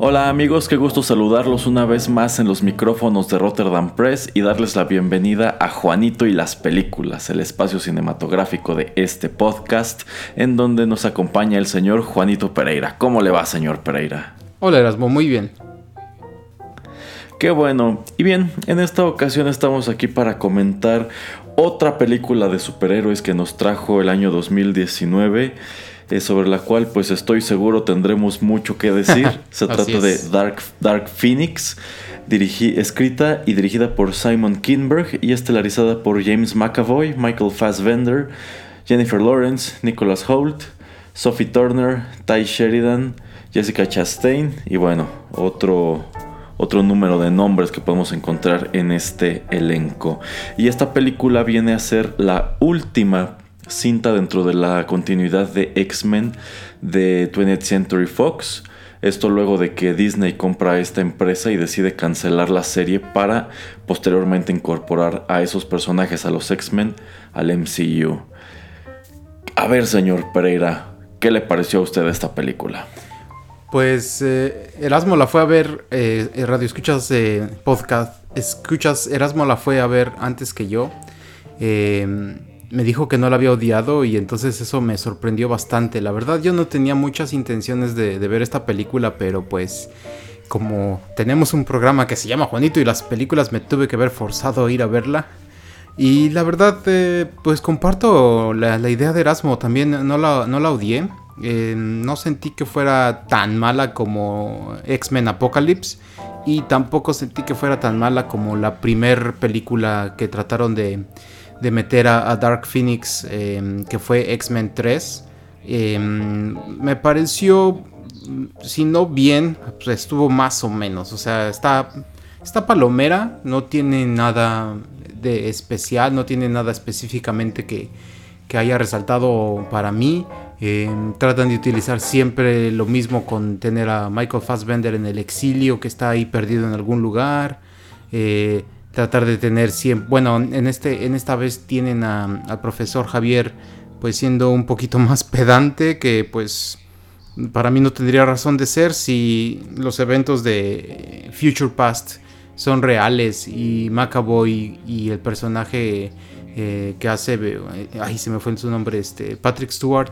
Hola amigos, qué gusto saludarlos una vez más en los micrófonos de Rotterdam Press y darles la bienvenida a Juanito y las películas, el espacio cinematográfico de este podcast, en donde nos acompaña el señor Juanito Pereira. ¿Cómo le va, señor Pereira? Hola Erasmo, muy bien. Qué bueno. Y bien, en esta ocasión estamos aquí para comentar otra película de superhéroes que nos trajo el año 2019 eh, sobre la cual pues estoy seguro tendremos mucho que decir. Se trata de Dark, Dark Phoenix, escrita y dirigida por Simon Kinberg y estelarizada por James McAvoy, Michael Fassbender, Jennifer Lawrence, Nicholas Holt, Sophie Turner, Ty Sheridan, Jessica Chastain y bueno, otro otro número de nombres que podemos encontrar en este elenco. Y esta película viene a ser la última cinta dentro de la continuidad de X-Men de 20th Century Fox. Esto luego de que Disney compra esta empresa y decide cancelar la serie para posteriormente incorporar a esos personajes, a los X-Men, al MCU. A ver, señor Pereira, ¿qué le pareció a usted esta película? Pues eh, Erasmo la fue a ver, eh, radio escuchas eh, podcast, escuchas, Erasmo la fue a ver antes que yo. Eh, me dijo que no la había odiado y entonces eso me sorprendió bastante. La verdad yo no tenía muchas intenciones de, ver esta película, pero pues como tenemos un programa que se llama Juanito y las películas me tuve que ver forzado a ir a verla. Y la verdad, eh, pues comparto la, idea de Erasmo, también no la, no la odié. Eh, no sentí que fuera tan mala como X-Men Apocalypse y tampoco sentí que fuera tan mala como la primer película que trataron de de meter a, Dark Phoenix, em, que fue X-Men 3. Em, me pareció, si no bien, pues estuvo más o menos. O sea, está, está palomera, no tiene nada de especial, no tiene nada específicamente que, que haya resaltado para mí. Em, tratan de utilizar siempre lo mismo con tener a Michael Fassbender en el exilio, que está ahí perdido en algún lugar. Eh, tratar de tener siempre, bueno, en, este, en esta vez tienen al profesor Javier pues siendo un poquito más pedante que pues para mí no tendría razón de ser si los eventos de Future Past son reales y McAvoy y el personaje eh, que hace, eh, ay se me fue su nombre, este Patrick Stewart,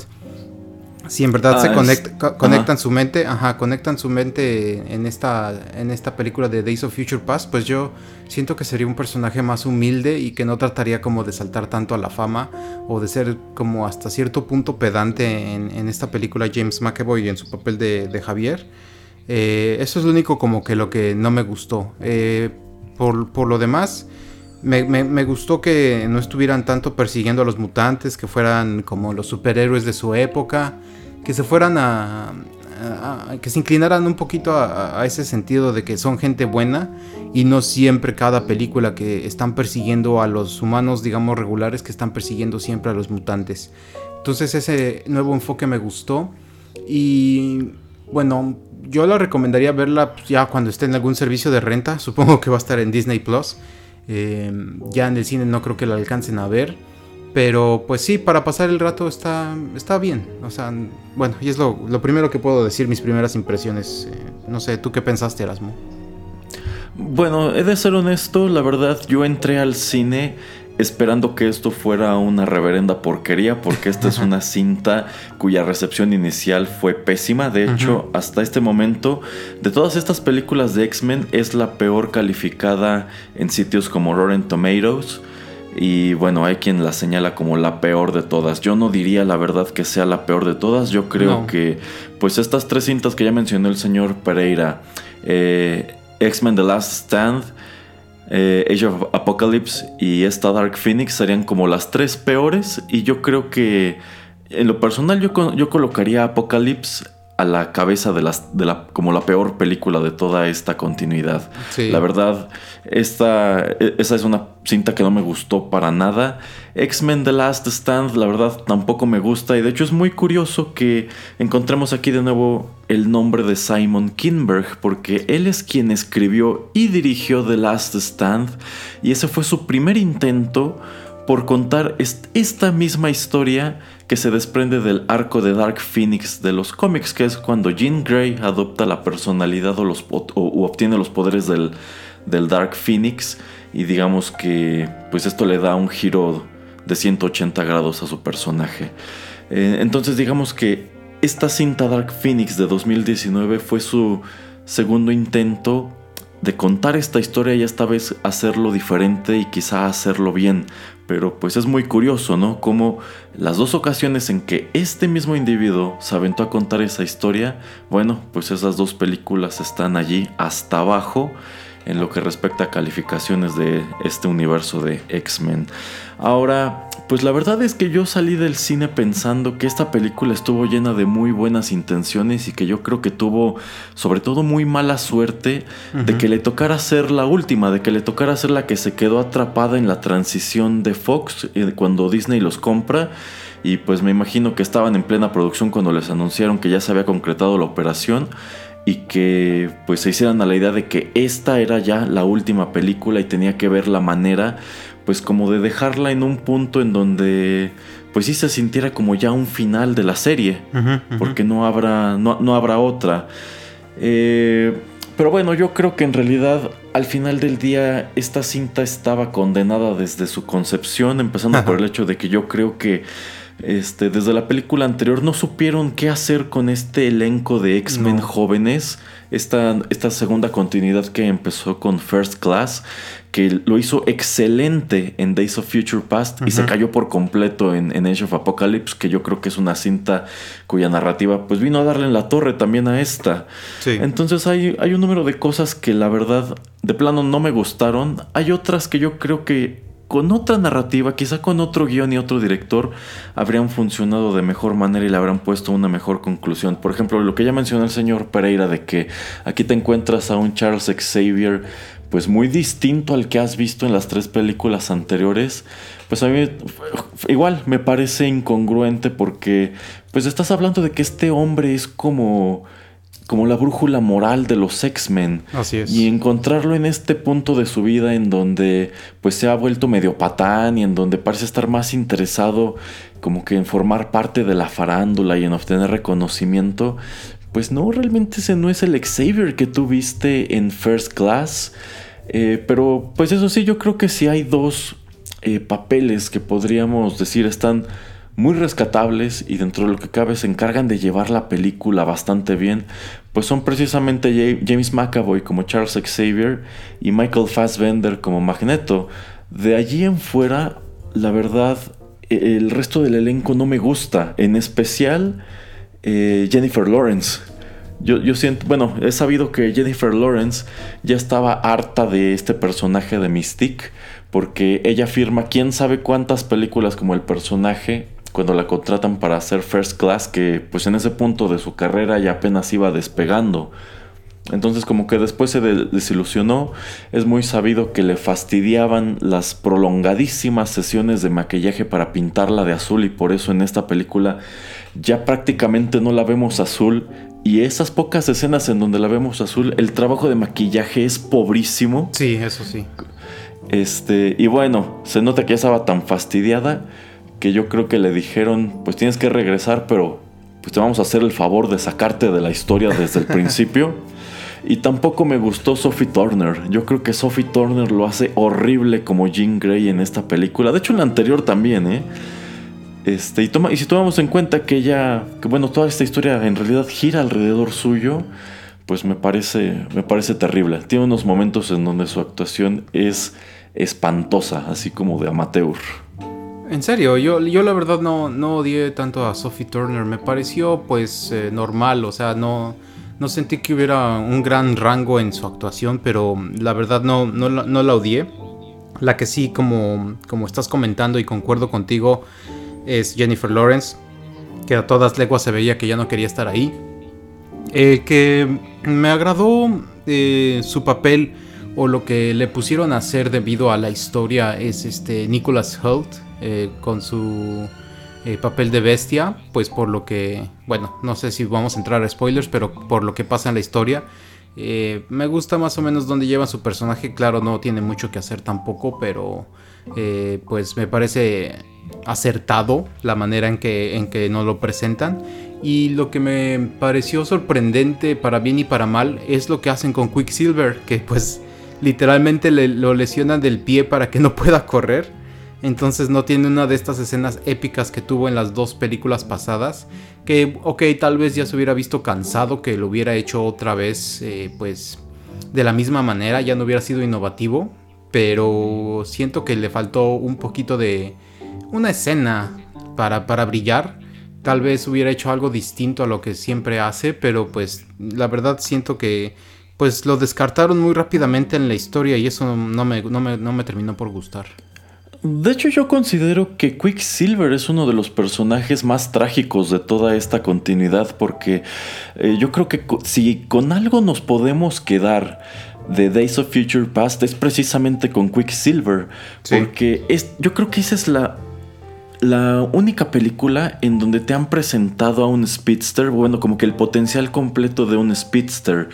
si en verdad se ah, conectan su mente, ajá, conectan su mente en esta, en esta película de Days of Future Past, pues yo siento que sería un personaje más humilde y que no trataría como de saltar tanto a la fama o de ser como hasta cierto punto pedante en, esta película James McAvoy en su papel de, Javier. Eh, eso es lo único como que lo que no me gustó. Eh, por, lo demás, me, gustó que no estuvieran tanto persiguiendo a los mutantes, que fueran como los superhéroes de su época que se fueran a, que se inclinaran un poquito a, ese sentido de que son gente buena y no siempre cada película que están persiguiendo a los humanos, digamos, regulares, que están persiguiendo siempre a los mutantes. Entonces ese nuevo enfoque me gustó y bueno, yo la recomendaría verla ya cuando esté en algún servicio de renta, supongo que va a estar en Disney Plus. Eh, ya en el cine no creo que la alcancen a ver. Pero pues sí, para pasar el rato está, está bien. O sea, bueno, y es lo, primero que puedo decir, mis primeras impresiones. Eh, no sé, ¿tú qué pensaste, Erasmo? Bueno, he de ser honesto, la verdad, yo entré al cine esperando que esto fuera una reverenda porquería, porque esta es una cinta cuya recepción inicial fue pésima. De hecho, hasta este momento, de todas estas películas de X-Men, es la peor calificada en sitios como Rotten Tomatoes. Y bueno, hay quien la señala como la peor de todas. Yo no diría la verdad que sea la peor de todas. Yo creo que, pues, estas tres cintas que ya mencionó el señor Pereira, eh, X-Men The Last Stand, eh, Age of Apocalypse y esta Dark Phoenix serían como las tres peores. Y yo creo que, en lo personal, yo, yo colocaría Apocalypse a la cabeza de, las, de la, como la peor película de toda esta continuidad. La verdad, esta, e, esa es una cinta que no me gustó para nada. X-Men The Last Stand, la verdad, tampoco me gusta. Y de hecho es muy curioso que encontremos aquí de nuevo el nombre de Simon Kinberg, porque él es quien escribió y dirigió The Last Stand. Y ese fue su primer intento por contar esta misma historia que se desprende del arco de Dark Phoenix de los cómics, que es cuando Jean Grey adopta la personalidad o, obtiene los poderes del, del, Dark Phoenix y digamos que pues esto le da un giro de 180 grados a su personaje. Eh, entonces digamos que esta cinta Dark Phoenix de 2019 fue su segundo intento de contar esta historia y esta vez hacerlo diferente y quizá hacerlo bien. Pero pues es muy curioso, ¿no? Como las dos ocasiones en que este mismo individuo se aventó a contar esa historia, bueno, pues esas dos películas están allí hasta abajo en lo que respecta a calificaciones de este universo de X-Men. Ahora, pues la verdad es que yo salí del cine pensando que esta película estuvo llena de muy buenas intenciones y que yo creo que tuvo sobre todo muy mala suerte de que le tocara ser la última, de que le tocara ser la que se quedó atrapada en la transición de Fox eh, cuando Disney los compra. Y pues me imagino que estaban en plena producción cuando les anunciaron que ya se había concretado la operación y que pues se hicieran a la idea de que esta era ya la última película y tenía que ver la manera pues como de dejarla en un punto en donde pues sí se sintiera como ya un final de la serie, porque no habrá, no, habrá otra. Eh, pero bueno, yo creo que en realidad al final del día esta cinta estaba condenada desde su concepción, empezando por el hecho de que yo creo que este, desde la película anterior no supieron qué hacer con este elenco de X-Men jóvenes. Esta, esta, segunda continuidad que empezó con First Class, que lo hizo excelente en Days of Future Past y se cayó por completo en, en, Age of Apocalypse, que yo creo que es una cinta cuya narrativa pues vino a darle en la torre también a esta. Entonces hay, hay un número de cosas que la verdad de plano no me gustaron. Hay otras que yo creo que con otra narrativa, quizá con otro guion y otro director, habrían funcionado de mejor manera y le habrán puesto una mejor conclusión. Por ejemplo, lo que ya mencionó el señor Pereira de que aquí te encuentras a un Charles Xavier pues muy distinto al que has visto en las tres películas anteriores, pues a mí igual me parece incongruente porque pues estás hablando de que este hombre es como como la brújula moral de los X-Men. Así es. Y encontrarlo en este punto de su vida en donde pues se ha vuelto medio patán y en donde parece estar más interesado como que en formar parte de la farándula y en obtener reconocimiento, pues no, realmente ese no es el Xavier que tú viste en First Class. Eh, pero pues eso sí, yo creo que si hay dos eh, papeles que podríamos decir están muy rescatables y dentro de lo que cabe se encargan de llevar la película bastante bien, pues son precisamente James McAvoy como Charles Xavier y Michael Fassbender como Magneto. De allí en fuera, la verdad, e-, el resto del elenco no me gusta, en especial eh, Jennifer Lawrence. Yo, yo, siento, bueno, he sabido que Jennifer Lawrence ya estaba harta de este personaje de Mystique, porque ella afirma quién sabe cuántas películas como el personaje cuando la contratan para hacer First Class, que pues en ese punto de su carrera ya apenas iba despegando. Entonces como que después se desilusionó, es muy sabido que le fastidiaban las prolongadísimas sesiones de maquillaje para pintarla de azul y por eso en esta película ya prácticamente no la vemos azul y esas pocas escenas en donde la vemos azul, el trabajo de maquillaje es pobrísimo. Sí, eso sí. Este, y bueno, se nota que ya estaba tan fastidiada que yo creo que le dijeron, pues tienes que regresar, pero pues te vamos a hacer el favor de sacarte de la historia desde el principio. Y tampoco me gustó Sophie Turner. Yo creo que Sophie Turner lo hace horrible como Jean Grey en esta película. De hecho, en la anterior también, ¿eh? Este, y, toma, y si tomamos en cuenta que ella, que bueno, toda esta historia en realidad gira alrededor suyo, pues me parece, me parece terrible. Tiene unos momentos en donde su actuación es espantosa, así como de amateur. En serio, yo, yo la verdad no, no odié tanto a Sophie Turner, me pareció pues eh, normal, o sea, no, no sentí que hubiera un gran rango en su actuación, pero la verdad no, no, no la odié. La que sí, como, como estás comentando y concuerdo contigo, es Jennifer Lawrence, que a todas leguas se veía que ya no quería estar ahí. Eh, que me agradó eh, su papel o lo que le pusieron a hacer debido a la historia es este Nicholas Holt eh, con su papel de bestia, pues por lo que, bueno, no sé si vamos a entrar a spoilers, pero por lo que pasa en la historia. me gusta más o menos donde lleva su personaje, claro, no tiene mucho que hacer tampoco, pero pues me parece acertado la manera en que, en que nos lo presentan. Y lo que me pareció sorprendente para bien y para mal es lo que hacen con Quicksilver, que pues literalmente lo lesionan del pie para que no pueda correr. Entonces no tiene una de estas escenas épicas que tuvo en las dos películas pasadas. Que, ok, tal vez ya se hubiera visto cansado que lo hubiera hecho otra vez, eh, pues de la misma manera, ya no hubiera sido innovativo. Pero siento que le faltó un poquito de, una escena para, para brillar. Tal vez hubiera hecho algo distinto a lo que siempre hace, pero pues la verdad siento que pues lo descartaron muy rápidamente en la historia y eso no me, no me, terminó por gustar. De hecho, yo considero que Quicksilver es uno de los personajes más trágicos de toda esta continuidad, porque eh, yo creo que si con algo nos podemos quedar de Days of Future Past es precisamente con Quicksilver, porque es, yo creo que esa es la la única película en donde te han presentado a un speedster, bueno, como que el potencial completo de un speedster,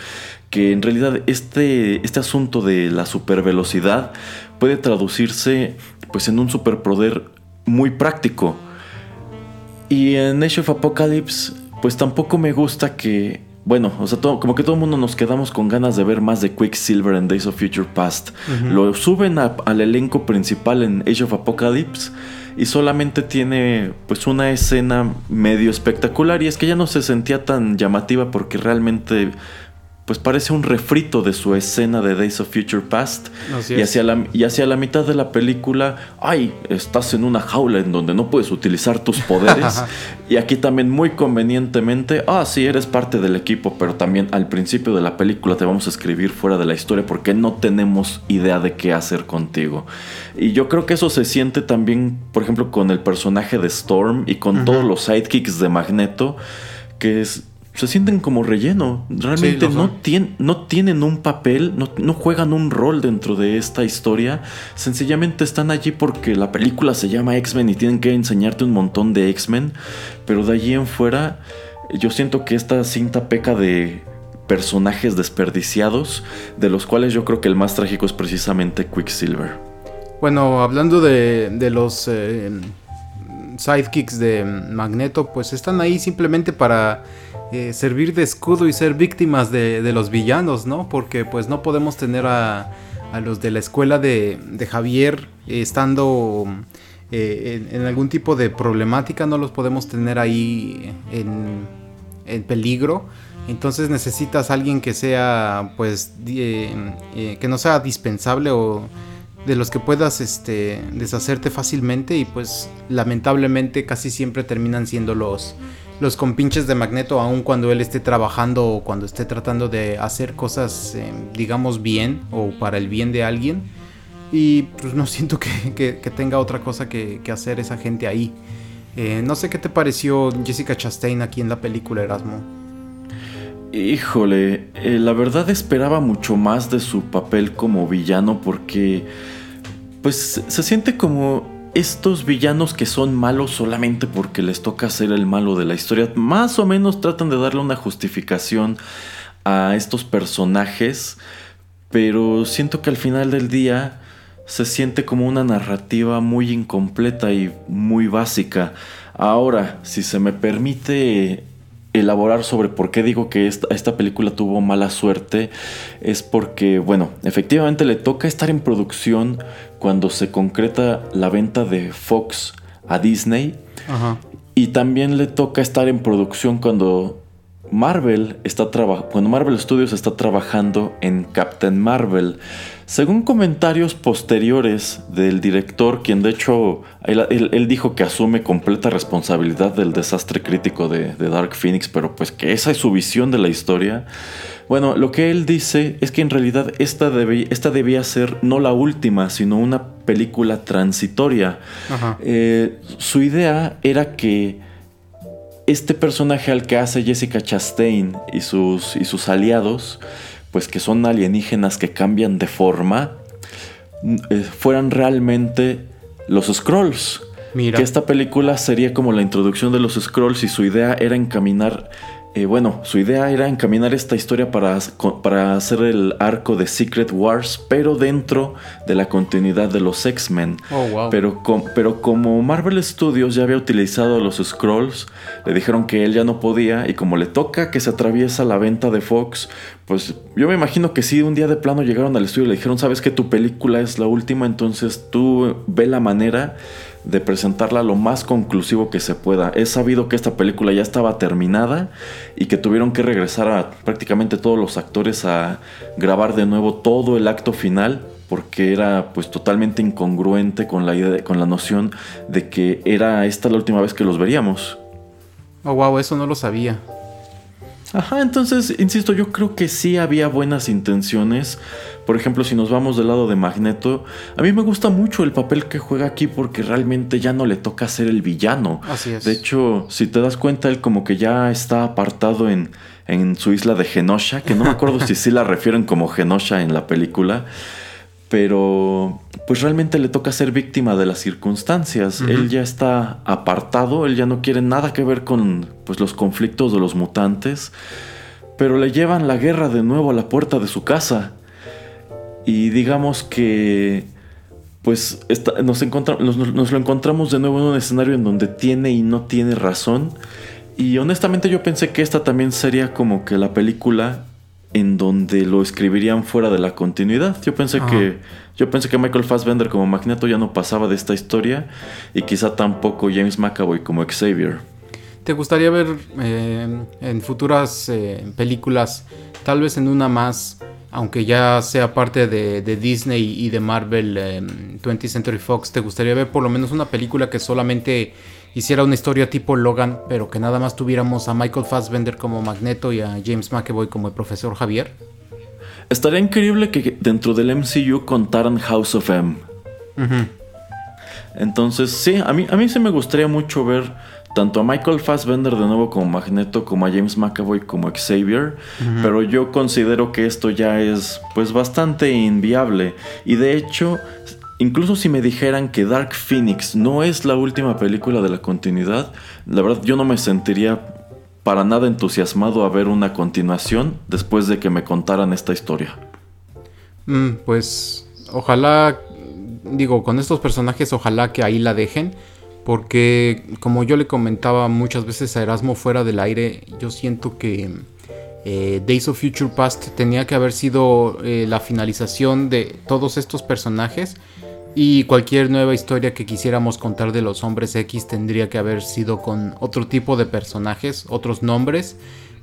que en realidad este, este asunto de la supervelocidad puede traducirse pues en un superpoder muy práctico. Y en Age of Apocalypse pues tampoco me gusta que bueno, o sea, como que todo el mundo nos quedamos con ganas de ver más de Quicksilver en Days of Future Past. Lo suben al elenco principal en Age of Apocalypse y solamente tiene pues una escena medio espectacular y es que ya no se sentía tan llamativa porque realmente pues parece un refrito de su escena de Days of Future Past. y, hacia la, y hacia la mitad de la película, ay, estás en una jaula en donde no puedes utilizar tus poderes. y aquí también muy convenientemente, ah, sí, eres parte del equipo, pero también al principio de la película te vamos a escribir fuera de la historia porque no tenemos idea de qué hacer contigo. Y yo creo que eso se siente también, por ejemplo, con el personaje de Storm y con todos los sidekicks de Magneto, que es se sienten como relleno. Realmente no, no, tienen un papel, no, juegan un rol dentro de esta historia. Sencillamente están allí porque la película se llama X-Men y tienen que enseñarte un montón de X-Men. Pero de allí en fuera, yo siento que esta cinta peca de personajes desperdiciados, de los cuales yo creo que el más trágico es precisamente Quicksilver. Bueno, hablando de, de los eh, sidekicks de Magneto, pues están ahí simplemente para eh, servir de escudo y ser víctimas de, los villanos, ¿no? Porque pues no podemos tener a, los de la escuela de, Javier estando eh, en, algún tipo de problemática, no los podemos tener ahí en, peligro. Entonces necesitas alguien que sea, pues, eh, que no sea dispensable o de los que puedas este, deshacerte fácilmente y pues lamentablemente casi siempre terminan siendo los, los compinches de Magneto, aun cuando él esté trabajando o cuando esté tratando de hacer cosas, eh, digamos, bien o para el bien de alguien. Y pues no siento que, tenga otra cosa que, hacer esa gente ahí. Eh, no sé qué te pareció Jessica Chastain aquí en la película Erasmo. Híjole, eh, la verdad esperaba mucho más de su papel como villano porque pues se siente como estos villanos que son malos solamente porque les toca ser el malo de la historia, más o menos tratan de darle una justificación a estos personajes, pero siento que al final del día se siente como una narrativa muy incompleta y muy básica. Ahora, si se me permite elaborar sobre por qué digo que esta, película tuvo mala suerte es porque, bueno, efectivamente le toca estar en producción cuando se concreta la venta de Fox a Disney. Y también le toca estar en producción cuando Marvel está cuando Marvel Studios está trabajando en Captain Marvel. Según comentarios posteriores del director, quien de hecho él, dijo que asume completa responsabilidad del desastre crítico de, Dark Phoenix, pero pues que esa es su visión de la historia. Bueno, lo que él dice es que en realidad esta, esta debía ser no la última, sino una película transitoria. Eh, su idea era que este personaje al que hace Jessica Chastain y sus, y sus aliados, pues que son alienígenas que cambian de forma, eh, fueran realmente los Scrolls. Mira. Que esta película sería como la introducción de los Scrolls y su idea era encaminar eh, bueno, su idea era encaminar esta historia para, para, hacer el arco de Secret Wars, pero dentro de la continuidad de los X-Men. Oh, pero, pero como Marvel Studios ya había utilizado los Scrolls, le dijeron que él ya no podía y como le toca que se atraviesa la venta de Fox, pues yo me imagino que si un día de plano llegaron al estudio y le dijeron, sabes que tu película es la última, entonces tú ve la manera de presentarla lo más conclusivo que se pueda. He sabido que esta película ya estaba terminada y que tuvieron que regresar a prácticamente todos los actores a grabar de nuevo todo el acto final porque era pues totalmente incongruente con la idea, con la noción de que era esta la última vez que los veríamos. Oh wow, eso no lo sabía. Ajá, entonces, insisto, yo creo que sí había buenas intenciones. Por ejemplo, si nos vamos del lado de Magneto, a mí me gusta mucho el papel que juega aquí porque realmente ya no le toca ser el villano. Así es. De hecho, si te das cuenta, él como que ya está apartado en, en su isla de Genosha, que no me acuerdo si sí la refieren como Genosha en la película pero pues realmente le toca ser víctima de las circunstancias. Él ya está apartado, él ya no quiere nada que ver con pues, los conflictos de los mutantes, pero le llevan la guerra de nuevo a la puerta de su casa. Y digamos que pues nos, nos lo encontramos de nuevo en un escenario en donde tiene y no tiene razón. Y honestamente yo pensé que esta también sería como que la película en donde lo escribirían fuera de la continuidad. Yo pensé que yo pensé que Michael Fassbender como Magneto ya no pasaba de esta historia y quizá tampoco James McAvoy como Xavier. ¿Te gustaría ver eh, en futuras eh, películas, tal vez en una más, aunque ya sea parte de, Disney y de Marvel 20th eh, Century Fox, ¿te gustaría ver por lo menos una película que solamente hiciera una historia tipo Logan, pero que nada más tuviéramos a Michael Fassbender como Magneto y a James McAvoy como el profesor Javier? Estaría increíble que dentro del MCU contaran House of M. Entonces, sí, a mí, a mí sí me gustaría mucho ver tanto a Michael Fassbender de nuevo como Magneto, como a James McAvoy como Xavier, pero yo considero que esto ya es pues bastante inviable y de hecho Incluso si me dijeran que Dark Phoenix no es la última película de la continuidad, la verdad yo no me sentiría para nada entusiasmado a ver una continuación después de que me contaran esta historia. Mm, pues ojalá, digo, con estos personajes ojalá que ahí la dejen, porque como yo le comentaba muchas veces a Erasmo fuera del aire, yo siento que eh, Days of Future Past tenía que haber sido eh, la finalización de todos estos personajes y cualquier nueva historia que quisiéramos contar de los hombres X tendría que haber sido con otro tipo de personajes, otros nombres,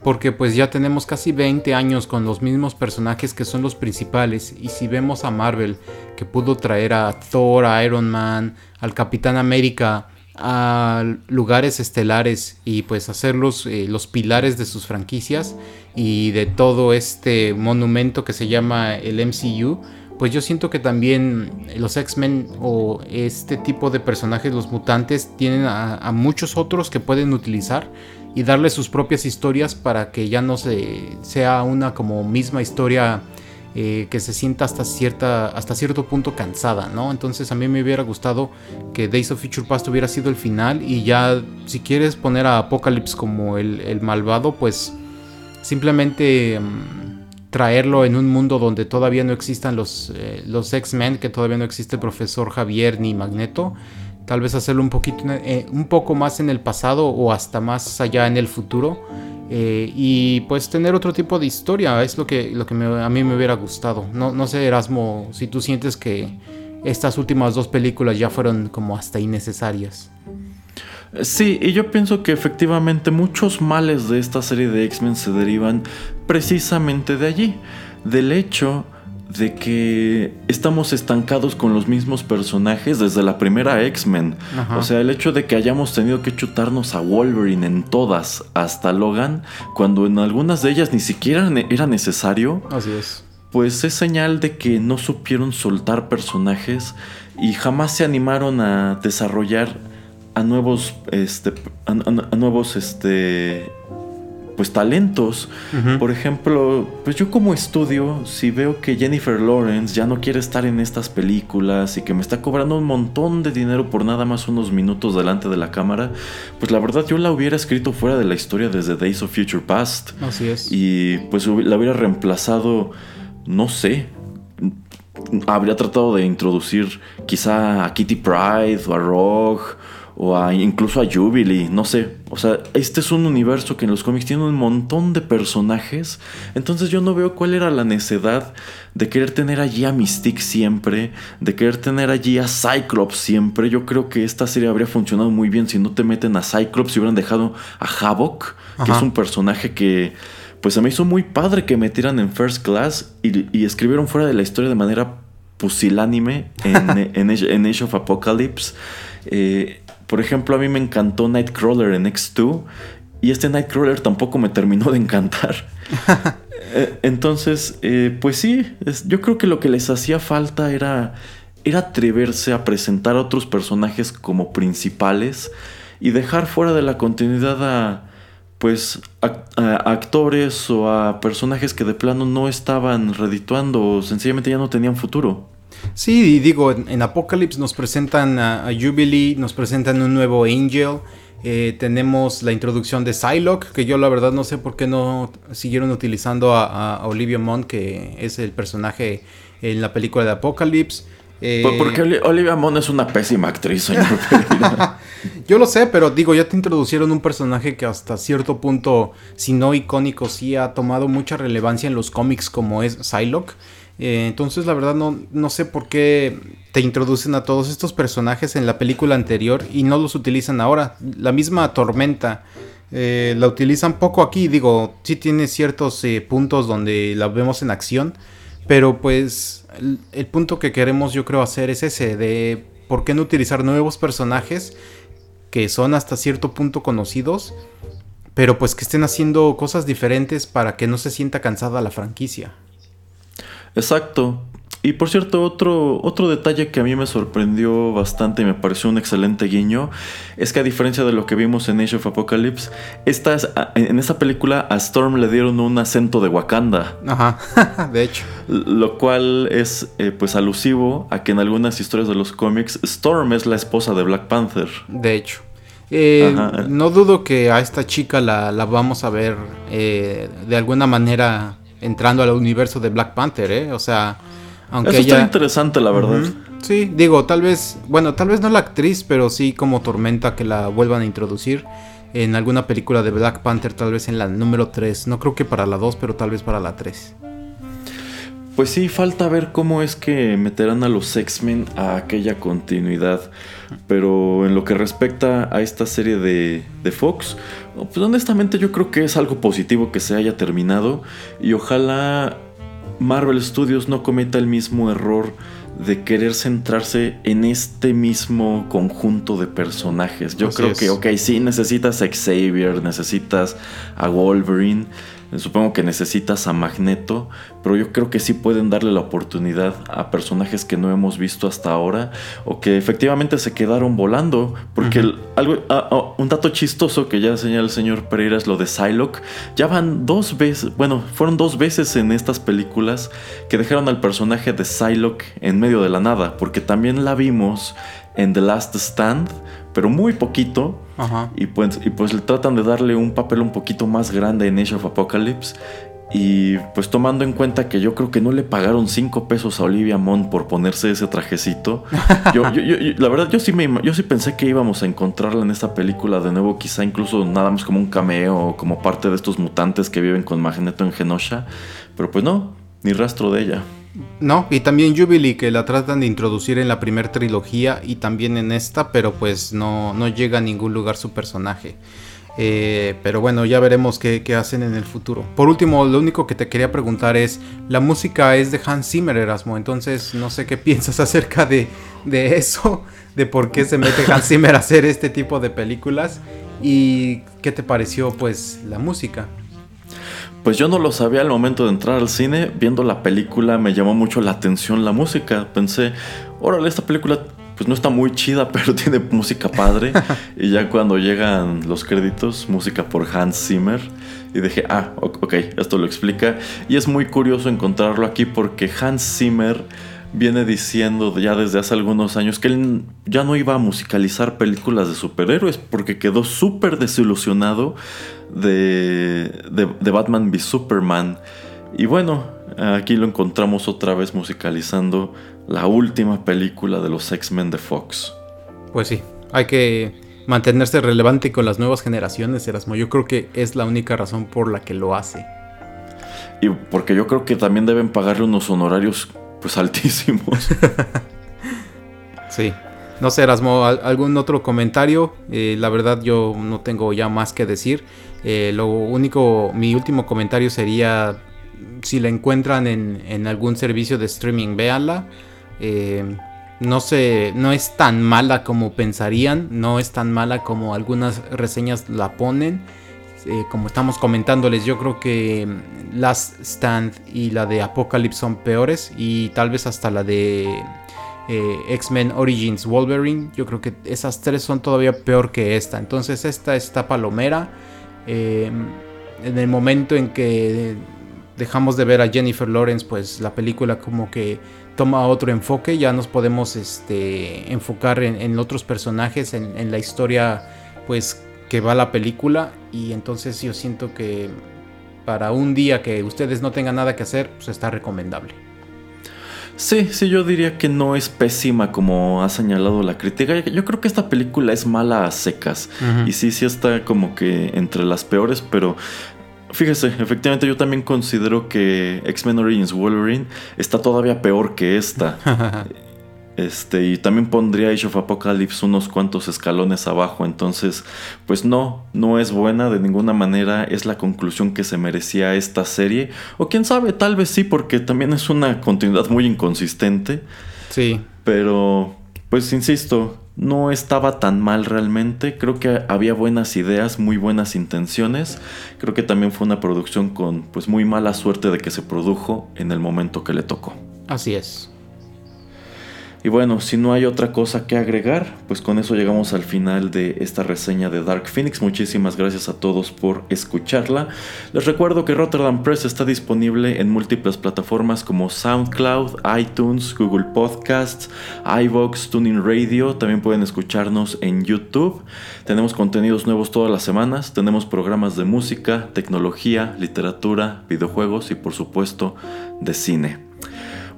porque pues ya tenemos casi 20 años con los mismos personajes que son los principales y si vemos a Marvel que pudo traer a Thor, a Iron Man, al Capitán América a lugares estelares y pues hacerlos eh, los pilares de sus franquicias y de todo este monumento que se llama el MCU, pues yo siento que también los X-Men o este tipo de personajes, los mutantes, tienen a, muchos otros que pueden utilizar y darle sus propias historias para que ya no se, sea una como misma historia eh, que se sienta hasta, cierta, hasta cierto punto cansada, ¿no? Entonces a mí me hubiera gustado que Days of Future Past hubiera sido el final y ya si quieres poner a Apocalypse como el, malvado, pues simplemente... Mm, traerlo en un mundo donde todavía no existan los, eh, los X-Men, que todavía no existe el profesor Javier ni Magneto. Tal vez hacerlo un, poquito, eh, un poco más en el pasado o hasta más allá en el futuro. Eh, y pues tener otro tipo de historia es lo que, lo que a mí me hubiera gustado. No, no sé, Erasmo, si tú sientes que estas últimas dos películas ya fueron como hasta innecesarias. Sí, y yo pienso que efectivamente muchos males de esta serie de X-Men se derivan precisamente de allí, del hecho de que estamos estancados con los mismos personajes desde la primera X-Men. O sea, el hecho de que hayamos tenido que chutarnos a Wolverine en todas hasta Logan, cuando en algunas de ellas ni siquiera era necesario. Así es. Pues es señal de que no supieron soltar personajes y jamás se animaron a desarrollar a nuevos este a nuevos este pues talentos. Por ejemplo, pues yo como estudio, si veo que Jennifer Lawrence ya no quiere estar en estas películas y que me está cobrando un montón de dinero por nada más unos minutos delante de la cámara, pues la verdad yo la hubiera escrito fuera de la historia desde Days of Future Past. Así es. Y pues la hubiera reemplazado, no sé, habría tratado de introducir quizá a Kitty Pride o a Rogue o incluso a Jubilee, no sé. O sea, este es un universo que en los cómics tiene un montón de personajes. Entonces yo no veo cuál era la necedad de querer tener allí a Mystique siempre, de querer tener allí a Cyclops siempre. Yo creo que esta serie habría funcionado muy bien si no te meten a Cyclops y hubieran dejado a Havoc, que es un personaje que pues se me hizo muy padre que metieran en First Class y, escribieron fuera de la historia de manera pusilánime en, en, Age of Apocalypse. Eh, por ejemplo, a mí me encantó Nightcrawler en X2 y este Nightcrawler tampoco me terminó de encantar. Eh, entonces, eh, pues sí, yo creo que lo que les hacía falta era, era atreverse a presentar a otros personajes como principales y dejar fuera de la continuidad a pues a, actores o a personajes que de plano no estaban redituando o sencillamente ya no tenían futuro. Sí, y digo, en, Apocalypse nos presentan a, Jubilee, nos presentan un nuevo Angel. Eh, tenemos la introducción de Psylocke, que yo la verdad no sé por qué no siguieron utilizando a, Olivia Munn, que es el personaje en la película de Apocalypse. Eh, porque Olivia Munn es una pésima actriz, señor. yo lo sé, pero digo, ya te introducieron un personaje que hasta cierto punto, si no icónico, sí ha tomado mucha relevancia en los cómics como es Psylocke. Eh, entonces la verdad no, no sé por qué te introducen a todos estos personajes en la película anterior y no los utilizan ahora. La misma tormenta eh, la utilizan poco aquí, digo, sí tiene ciertos eh, puntos donde la vemos en acción, pero pues el, el, punto que queremos yo creo hacer es ese, de por qué no utilizar nuevos personajes que son hasta cierto punto conocidos, pero pues que estén haciendo cosas diferentes para que no se sienta cansada la franquicia. Exacto. Y por cierto, otro, otro detalle que a mí me sorprendió bastante y me pareció un excelente guiño es que a diferencia de lo que vimos en Age of Apocalypse, esta en esta película a Storm le dieron un acento de Wakanda. Ajá, de hecho. Lo cual es eh, pues alusivo a que en algunas historias de los cómics Storm es la esposa de Black Panther. De hecho. Eh, no dudo que a esta chica la, vamos a ver eh, de alguna manera entrando al universo de Black Panther, ¿eh? O sea, aunque Eso está interesante, la verdad. Sí, digo, tal vez, bueno, tal vez no la actriz, pero sí como Tormenta que la vuelvan a introducir en alguna película de Black Panther, tal vez en la número 3. No creo que para la 2, pero tal vez para la 3. Pues sí, falta ver cómo es que meterán a los X-Men a aquella continuidad. Pero en lo que respecta a esta serie de, de Fox, pues honestamente yo creo que es algo positivo que se haya terminado. Y ojalá Marvel Studios no cometa el mismo error de querer centrarse en este mismo conjunto de personajes. Yo creo que, ok, sí, necesitas a Xavier, necesitas a Wolverine, Supongo que necesitas a Magneto, pero yo creo que sí pueden darle la oportunidad a personajes que no hemos visto hasta ahora o que efectivamente se quedaron volando. Porque algo, ah, ah, un dato chistoso que ya señala el señor Pereira es lo de Psylocke. Ya van dos veces, bueno, fueron dos veces en estas películas que dejaron al personaje de Psylocke en medio de la nada, porque también la vimos en The Last Stand pero muy poquito. Y, pues, y pues tratan de darle un papel un poquito más grande en Age of Apocalypse. Y pues tomando en cuenta que yo creo que no le pagaron 5 pesos a Olivia Munn por ponerse ese trajecito. Yo, la verdad, yo sí, me, yo sí pensé que íbamos a encontrarla en esta película de nuevo, quizá incluso nada más como un cameo, como parte de estos mutantes que viven con Magneto en Genosha. Pero pues no, ni rastro de ella. No, y también Jubilee que la tratan de introducir en la primera trilogía y también en esta, pero pues no, no llega a ningún lugar su personaje. Eh, pero bueno, ya veremos qué, hacen en el futuro. Por último, lo único que te quería preguntar es, la música es de Hans Zimmer, Erasmo, entonces no sé qué piensas acerca de, de eso, de por qué se mete Hans Zimmer a hacer este tipo de películas y qué te pareció pues la música. Pues yo no lo sabía al momento de entrar al cine, viendo la película me llamó mucho la atención la música, pensé, órale, esta película pues no está muy chida, pero tiene música padre. y ya cuando llegan los créditos, música por Hans Zimmer. Y dije, ah, ok, esto lo explica. Y es muy curioso encontrarlo aquí porque Hans Zimmer viene diciendo ya desde hace algunos años que él ya no iba a musicalizar películas de superhéroes porque quedó súper desilusionado de, de, de Batman v Superman. Y bueno, aquí lo encontramos otra vez musicalizando la última película de los X-Men de Fox. Pues sí, hay que mantenerse relevante con las nuevas generaciones, Erasmo. Yo creo que es la única razón por la que lo hace. Y porque yo creo que también deben pagarle unos honorarios pues altísimos. sí. No sé, Erasmo, ¿algún otro comentario? Eh, la verdad yo no tengo ya más que decir. Eh, lo único, mi último comentario sería, si la encuentran en, algún servicio de streaming, véanla. Eh, no, se, no es tan mala como pensarían, no es tan mala como algunas reseñas la ponen. Eh, como estamos comentándoles, yo creo que Last Stand y la de Apocalypse son peores y tal vez hasta la de X-Men Origins Wolverine, yo creo que esas tres son todavía peor que esta. Entonces esta está palomera. En el momento en que dejamos de ver a Jennifer Lawrence, pues la película como que toma otro enfoque, ya nos podemos este, enfocar en, otros personajes, en, la historia pues que va la película y entonces yo siento que para un día que ustedes no tengan nada que hacer, pues está recomendable. Sí, sí, yo diría que no es pésima como ha señalado la crítica. Yo creo que esta película es mala a secas. Y sí, sí está como que entre las peores, pero Fíjese, efectivamente yo también considero que X-Men Origins Wolverine está todavía peor que esta. este, y también pondría Age of Apocalypse unos cuantos escalones abajo. Entonces, pues no, no es buena de ninguna manera. Es la conclusión que se merecía esta serie. O quién sabe, tal vez sí, porque también es una continuidad muy inconsistente. Sí. Pero, pues insisto, no estaba tan mal realmente. Creo que había buenas ideas, muy buenas intenciones. Creo que también fue una producción con pues muy mala suerte de que se produjo en el momento que le tocó. Así es. Y bueno, si no hay otra cosa que agregar, pues con eso llegamos al final de esta reseña de Dark Phoenix. Muchísimas gracias a todos por escucharla. Les recuerdo que Rotterdam Press está disponible en múltiples plataformas como SoundCloud, iTunes, Google Podcasts, iVoox, Tuning Radio. También pueden escucharnos en YouTube. Tenemos contenidos nuevos todas las semanas. Tenemos programas de música, tecnología, literatura, videojuegos y por supuesto de cine.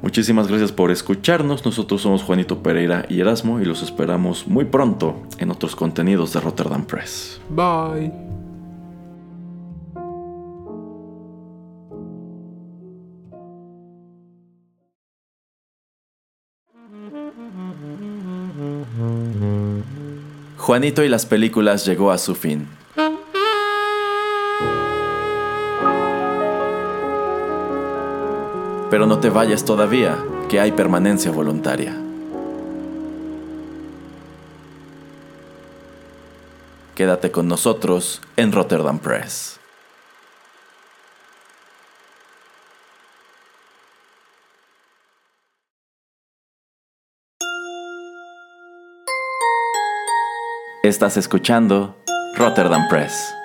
Muchísimas gracias por escucharnos. Nosotros somos Juanito Pereira y Erasmo y los esperamos muy pronto en otros contenidos de Rotterdam Press. Bye. Juanito y las películas llegó a su fin. Pero no te vayas todavía, que hay permanencia voluntaria. Quédate con nosotros en Rotterdam Press. Estás escuchando Rotterdam Press.